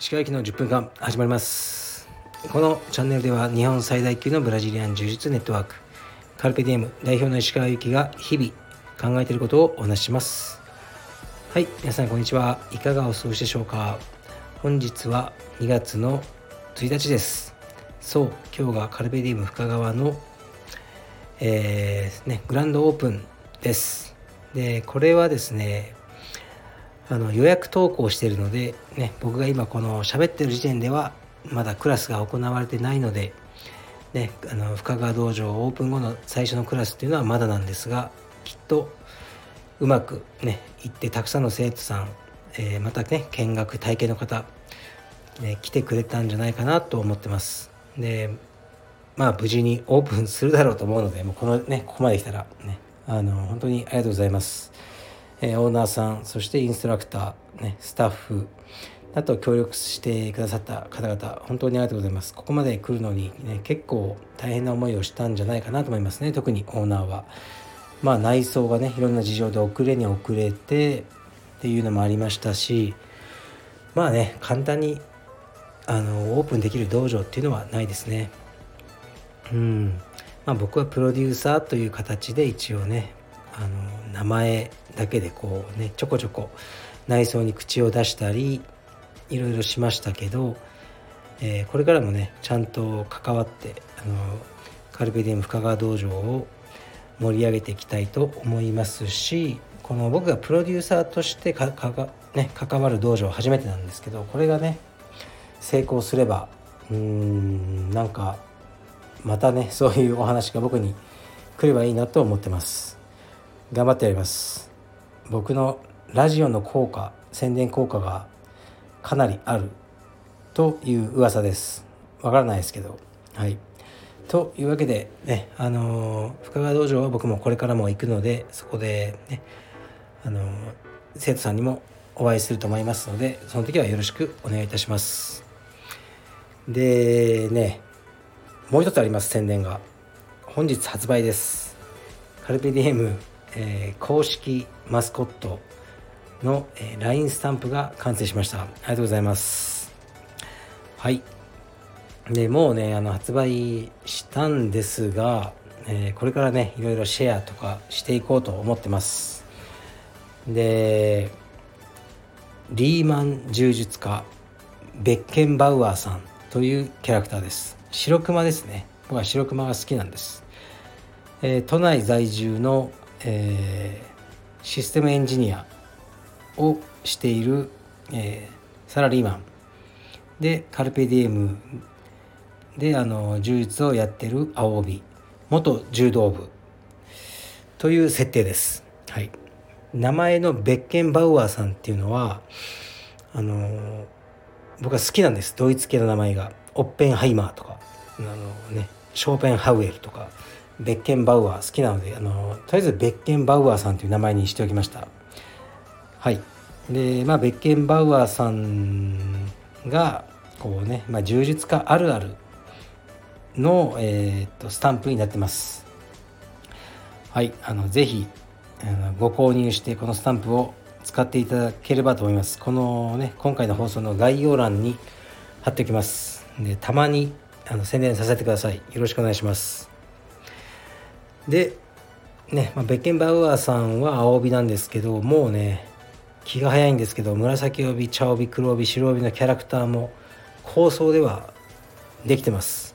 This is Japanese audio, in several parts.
石川駅の10分間始まります。このチャンネルでは日本最大級のブラジリアン柔術ネットワークカルペディエム代表の石川由紀が日々考えていることをお話しします。はい皆さんこんにちは。いかがお過ごしでしょうか？本日は2月の1日です。そう今日がカルペディエム深川のえー、ねグランドオープンです。でこれはですねあの予約投稿しているので、ね、僕が今この喋ってる時点ではまだクラスが行われてないので、ね、あの深川道場オープン後の最初のクラスっていうのはまだなんですがきっとうまくね行ってたくさんの生徒さん、えー、またね見学体験の方、ね、来てくれたんじゃないかなと思ってます。でまあ無事にオープンするだろうと思うのでもうこのねここまで来たらねあの本当にありがとうございます。えオーナーさんそしてインストラクター、ね、スタッフあと協力してくださった方々本当にありがとうございます。ここまで来るのに、ね、結構大変な思いをしたんじゃないかなと思いますね。特にオーナーは。まあ内装がねいろんな事情で遅れに遅れてっていうのもありましたしまあね簡単にあのオープンできる道場っていうのはないですね。うん。まあ僕はプロデューサーという形で一応ねあの名前だけでこうねちょこちょこ内装に口を出したりいろいろしましたけど、えー、これからもねちゃんと関わってあのカルペディウム深川道場を盛り上げていきたいと思いますしこの僕がプロデューサーとしてかか、ね、関わる道場初めてなんですけどこれがね成功すればうーんなんかまたねそういうお話が僕に来ればいいなと思ってます。頑張ってやります。僕のラジオの効果宣伝効果がかなりあるという噂です。わからないですけど。はい。というわけでねあの深川道場は僕もこれからも行くのでそこでねあの生徒さんにもお会いすると思いますのでその時はよろしくお願いいたします。でねもう一つあります宣伝が。本日発売です。カルペディエムえー、公式マスコットの、えー、LINE スタンプが完成しました。ありがとうございます。はい。でもうねあの発売したんですが、えー、これからねいろいろシェアとかしていこうと思ってます。でリーマン柔術家ベッケンバウアーさんというキャラクターです。白熊ですね。僕は白熊が好きなんです、えー、都内在住のえー、システムエンジニアをしている、えー、サラリーマン。でカルペディエム。であの柔術をやってる青帯。元柔道部。という設定です。はい、名前のベッケンバウアーさんっていうのはあの僕は好きなんです。ドイツ系の名前が。オッペンハイマーとかあの、ね、ショーペンハウエルとかベッケンバウアー好きなのであのとりあえずベッケンバウアーさんという名前にしておきました。はい。でまあベッケンバウアーさんがこうね、まあ、柔術家あるあるの、えー、っとスタンプになってます。はい。あのぜひあのご購入してこのスタンプを使っていただければと思います。このね今回の放送の概要欄に貼っておきます。でたまにあの宣伝させてください。よろしくお願いします。でね、まあ、ベッケンバウアーさんは青帯なんですけどもうね気が早いんですけど紫帯茶帯黒帯白帯のキャラクターも構想ではできてます。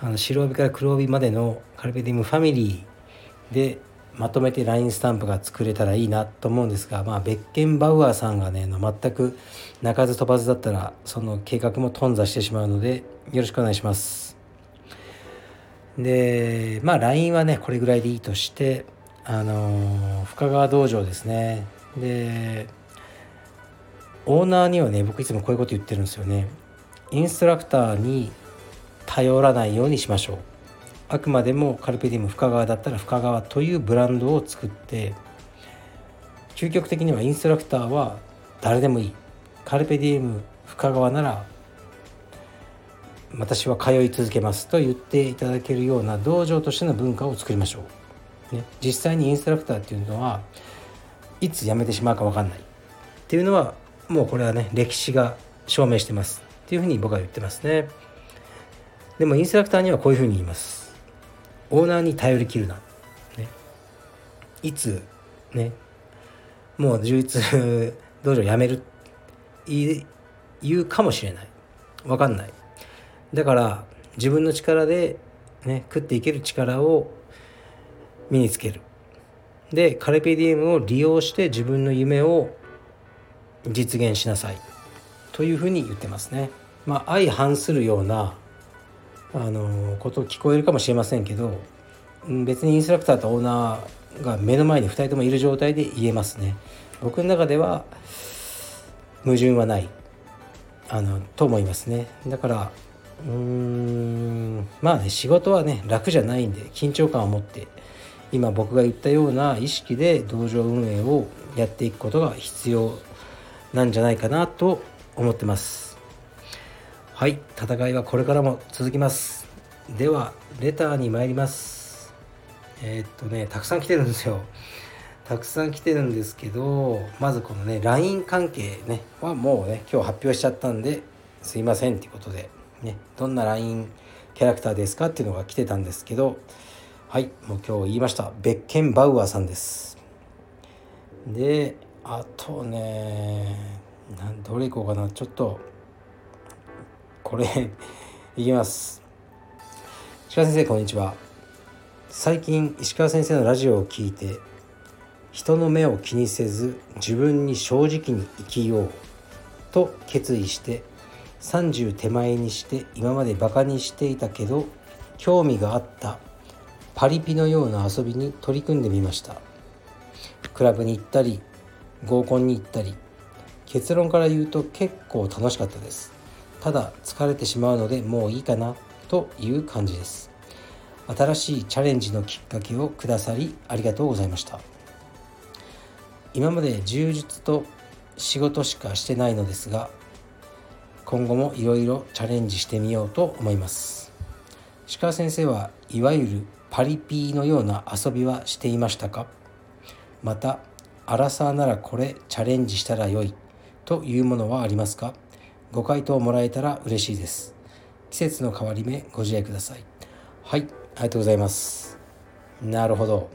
あの白帯から黒帯までのカルペディムファミリーでまとめて LINE スタンプが作れたらいいなと思うんですが、まあ、ベッケンバウアーさんがね全く鳴かず飛ばずだったらその計画も頓挫してしまうのでよろしくお願いします。でまあ LINE はねこれぐらいでいいとしてあの深川道場ですね。でオーナーにはね僕いつもこういうこと言ってるんですよね。インストラクターに頼らないようにしましょう。あくまでもカルペディウム深川だったら深川というブランドを作って究極的にはインストラクターは誰でもいい。カルペディウム深川なら私は通い続けますと言っていただけるような道場としての文化を作りましょう。ね、実際にインストラクターっていうのはいつ辞めてしまうか分かんない。っていうのはもうこれはね歴史が証明してます。っていうふうに僕は言ってますね。でもインストラクターにはこういうふうに言います。オーナーに頼りきるな、ね、いつね。もう充実 道場辞める。言うかもしれない。分かんない。だから自分の力でね食っていける力を身につける。でカルペディエムを利用して自分の夢を実現しなさい。というふうに言ってますね。まあ相反するようなあのこと聞こえるかもしれませんけど別にインストラクターとオーナーが目の前に2人ともいる状態で言えますね。僕の中では矛盾はないあのと思いますね。だからうーんまあね仕事はね楽じゃないんで緊張感を持って今僕が言ったような意識で道場運営をやっていくことが必要なんじゃないかなと思ってますはい戦いはこれからも続きます。ではレターに参ります。えー、っとねたくさん来てるんですよ。たくさん来てるんですけどまずこのね LINE 関係ねはもうね今日発表しちゃったんですいませんっていうことでねどんな LINE キャラクターですかっていうのが来てたんですけどはいもう今日言いました。ベッケンバウアーさんです。であとねどれいこうかな。ちょっとこれいきます。石川先生こんにちは。最近石川先生のラジオを聞いて人の目を気にせず自分に正直に生きようと決意して30手前にして今までバカにしていたけど興味があったパリピのような遊びに取り組んでみました。クラブに行ったり合コンに行ったり結論から言うと結構楽しかったです。ただ疲れてしまうのでもういいかなという感じです。新しいチャレンジのきっかけをくださりありがとうございました。今まで充実と仕事しかしてないのですが今後もいろいろチャレンジしてみようと思います。鹿先生はいわゆるパリピーのような遊びはしていましたか？またアラサーならこれチャレンジしたらよいというものはありますか？ご回答もらえたら嬉しいです。季節の変わり目ご自愛ください。はいありがとうございます。なるほど。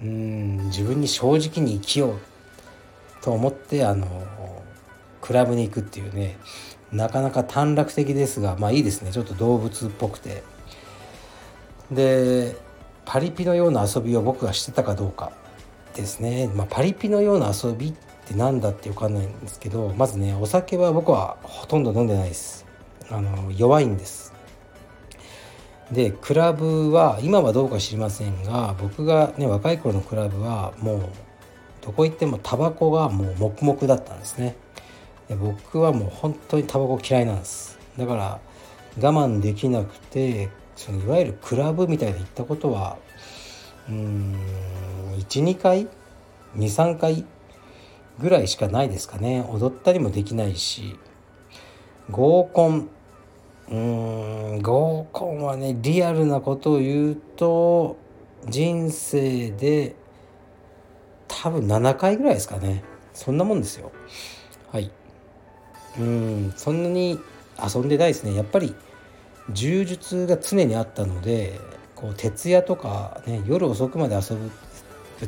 うん自分に正直に生きようと思ってあのクラブに行くっていうねなかなか短絡的ですがまあいいですね。ちょっと動物っぽくて。でパリピのような遊びを僕がしてたかどうかですね、まあ、パリピのような遊びって何だって分かんないんですけどまずねお酒は僕はほとんど飲んでないです。あの弱いんです。でクラブは今はどうか知りませんが僕がね若い頃のクラブはもうどこ行ってもタバコがもう黙々だったんですね。で僕はもう本当にタバコ嫌いなんです。だから我慢できなくてそのいわゆるクラブみたいで行ったことはうん12回？23回ぐらいしかないですかね。踊ったりもできないし。合コン。うん合コンはねリアルなことを言うと人生で多分7回ぐらいですかね。そんなもんですよ。はい。うんそんなに遊んでないですね。やっぱり柔術が常にあったのでこう徹夜とか、ね、夜遅くまで遊ぶ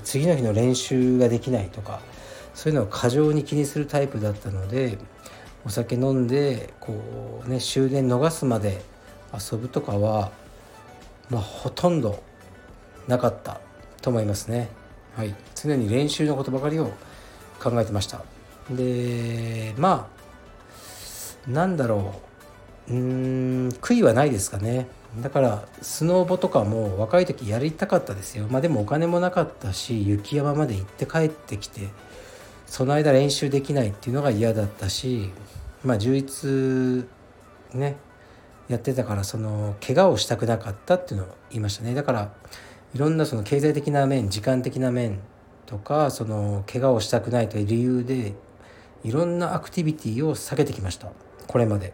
次の日の練習ができないとかそういうのを過剰に気にするタイプだったのでお酒飲んでこう、ね、終電逃すまで遊ぶとかは、まあ、ほとんどなかったと思いますね。はい、常に練習のことばかりを考えてました。でまあなんだろううーん悔いはないですかねだからスノーボとかも若い時やりたかったですよまあでもお金もなかったし雪山まで行って帰ってきてその間練習できないっていうのが嫌だったしまあ充実ねやってたからその怪我をしたくなかったっていうのを言いましたね。だからいろんなその経済的な面時間的な面とかその怪我をしたくないという理由でいろんなアクティビティを避けてきました。これまで。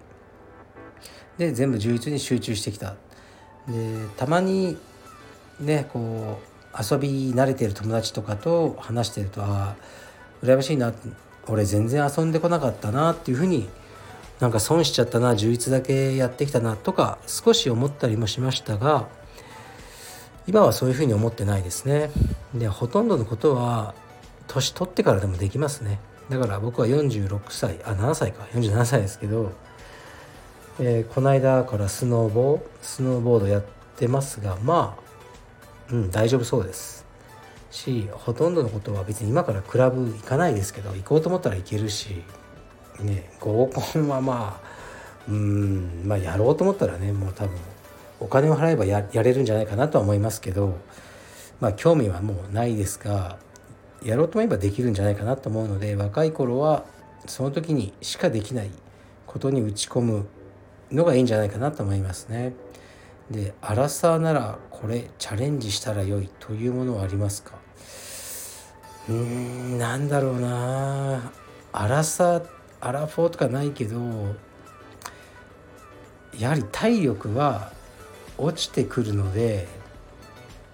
で全部充実に集中してきた。でたまにねこう遊び慣れてる友達とかと話してるとあ羨ましいな俺全然遊んでこなかったなっていうふうになんか損しちゃったな充実だけやってきたなとか少し思ったりもしましたが今はそういうふうに思ってないですね。でほとんどのことは年取ってからでもできますね。だから僕は46歳あ7歳か。47歳ですけど、えー、この間からスノーボースノーボードやってますがまあうん大丈夫そうです。しほとんどのことは別に今からクラブ行かないですけど行こうと思ったら行けるしね合コンはまあうんまあやろうと思ったらねもう多分お金を払えばやれるんじゃないかなとは思いますけどまあ興味はもうないですがやろうと思えばできるんじゃないかなと思うので若い頃はその時にしかできないことに打ち込むのがいいんじゃないかなと思いますね。でアラサーならこれチャレンジしたら良いというものはありますか？うーんなんだろうな。アラサーアラフォーとかないけどやはり体力は落ちてくるので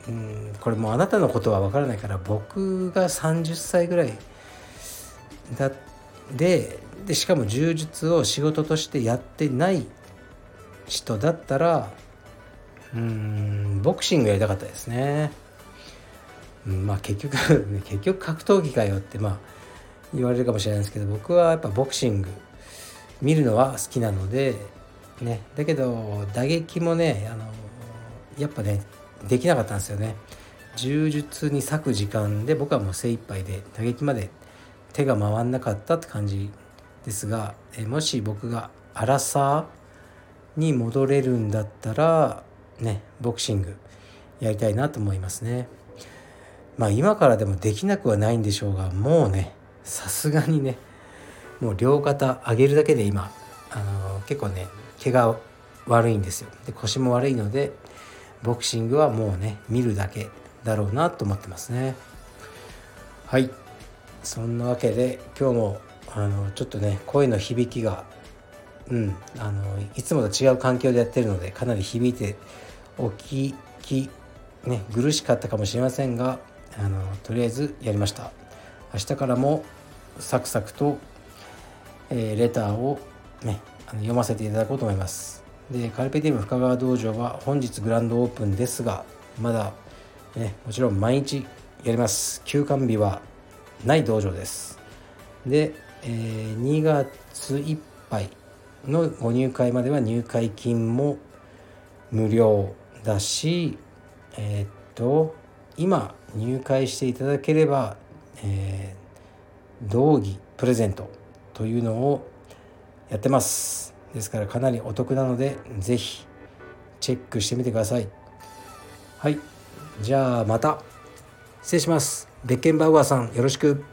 うんこれもうあなたのことは分からないから僕が30歳ぐらいだででしかも柔術を仕事としてやってない人だったらうんボクシングやりたかったですね。うんまあ結局 結局格闘技かよってまあ言われるかもしれないですけど僕はやっぱボクシング見るのは好きなのでねだけど打撃もねあのやっぱねできなかったんですよね柔術に割く時間で僕はもう精一杯で打撃まで手が回んなかったって感じですがえもし僕がアラサーに戻れるんだったらねボクシングやりたいなと思いますね。まあ今からでもできなくはないんでしょうがもうねさすがにねもう両肩上げるだけで今あの結構ね毛が悪いんですよ。で腰も悪いのでボクシングはもうね見るだけだろうなと思ってますね。はい。そんなわけで今日もあのちょっとね声の響きがうんあのいつもと違う環境でやってるのでかなり響いてお聞きね苦しかったかもしれませんがあのとりあえずやりました。明日からもサクサクと、えー、レターをねあの読ませていただこうと思います。でカルペディウム深川道場は本日グランドオープンですがまだねもちろん毎日やります。休館日はない道場です。で、えー、2月いっぱいのご入会までは入会金も無料。だしえー、っと今入会していただければえー、道義プレゼントというのをやってます。ですからかなりお得なので是非チェックしてみてください。はい。じゃあまた。失礼します。ベッケンバウアーさんよろしく。